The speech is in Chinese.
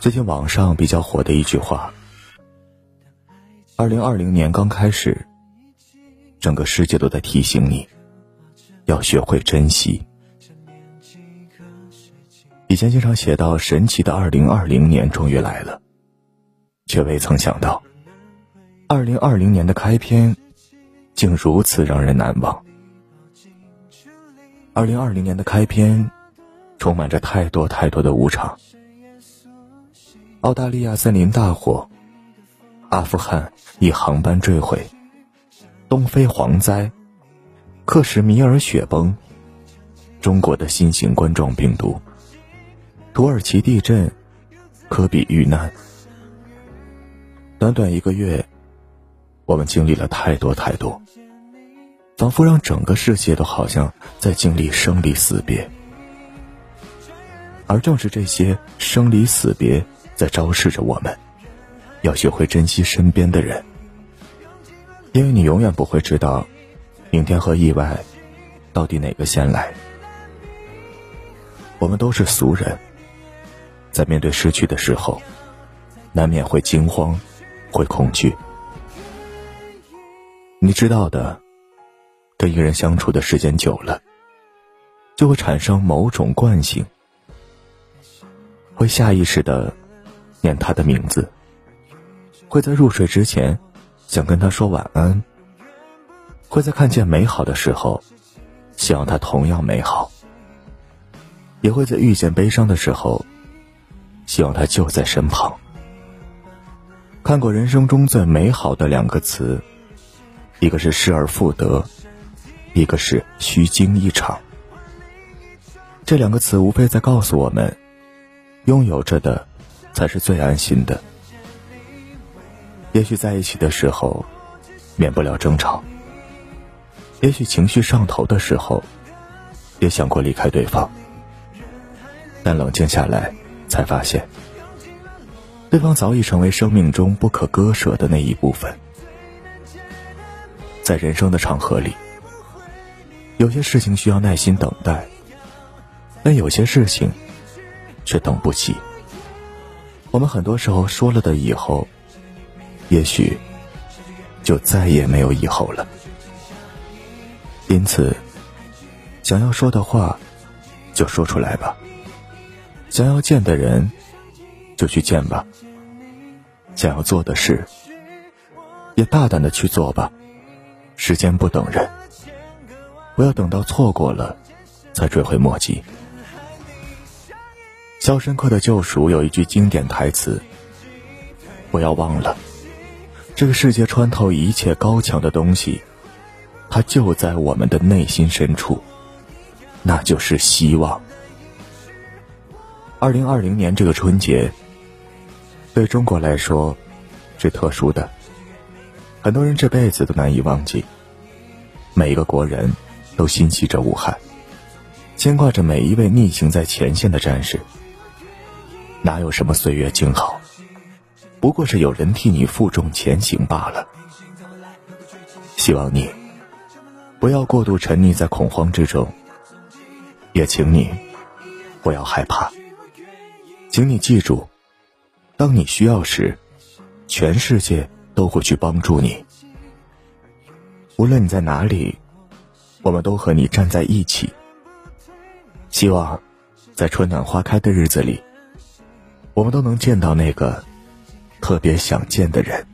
最近网上比较火的一句话：“二零二零年刚开始，整个世界都在提醒你，要学会珍惜。”以前经常写到神奇的二零二零年终于来了，却未曾想到，二零二零年的开篇，竟如此让人难忘。二零二零年的开篇，充满着太多太多的无常。澳大利亚森林大火，阿富汗一航班坠毁，东非蝗灾，克什米尔雪崩，中国的新型冠状病毒，土耳其地震，科比遇难。短短一个月，我们经历了太多太多，仿佛让整个世界都好像在经历生离死别，而正是这些生离死别。在昭示着我们，要学会珍惜身边的人，因为你永远不会知道，明天和意外，到底哪个先来。我们都是俗人，在面对失去的时候，难免会惊慌，会恐惧。你知道的，跟一个人相处的时间久了，就会产生某种惯性，会下意识的。念他的名字，会在入睡之前想跟他说晚安，会在看见美好的时候希望他同样美好，也会在遇见悲伤的时候希望他就在身旁。看过人生中最美好的两个词，一个是失而复得，一个是虚惊一场。这两个词无非在告诉我们，拥有着的。才是最安心的。也许在一起的时候，免不了争吵；也许情绪上头的时候，也想过离开对方。但冷静下来，才发现，对方早已成为生命中不可割舍的那一部分。在人生的长河里，有些事情需要耐心等待，但有些事情却等不起。我们很多时候说了的以后，也许就再也没有以后了。因此，想要说的话，就说出来吧；想要见的人，就去见吧；想要做的事，也大胆的去做吧。时间不等人，不要等到错过了，才追悔莫及。《肖申克的救赎》有一句经典台词：“不要忘了，这个世界穿透一切高墙的东西，它就在我们的内心深处，那就是希望。”二零二零年这个春节，对中国来说是特殊的，很多人这辈子都难以忘记。每一个国人都心系着武汉，牵挂着每一位逆行在前线的战士。哪有什么岁月静好，不过是有人替你负重前行罢了。希望你不要过度沉溺在恐慌之中，也请你不要害怕。请你记住，当你需要时，全世界都会去帮助你。无论你在哪里，我们都和你站在一起。希望在春暖花开的日子里。我们都能见到那个特别想见的人。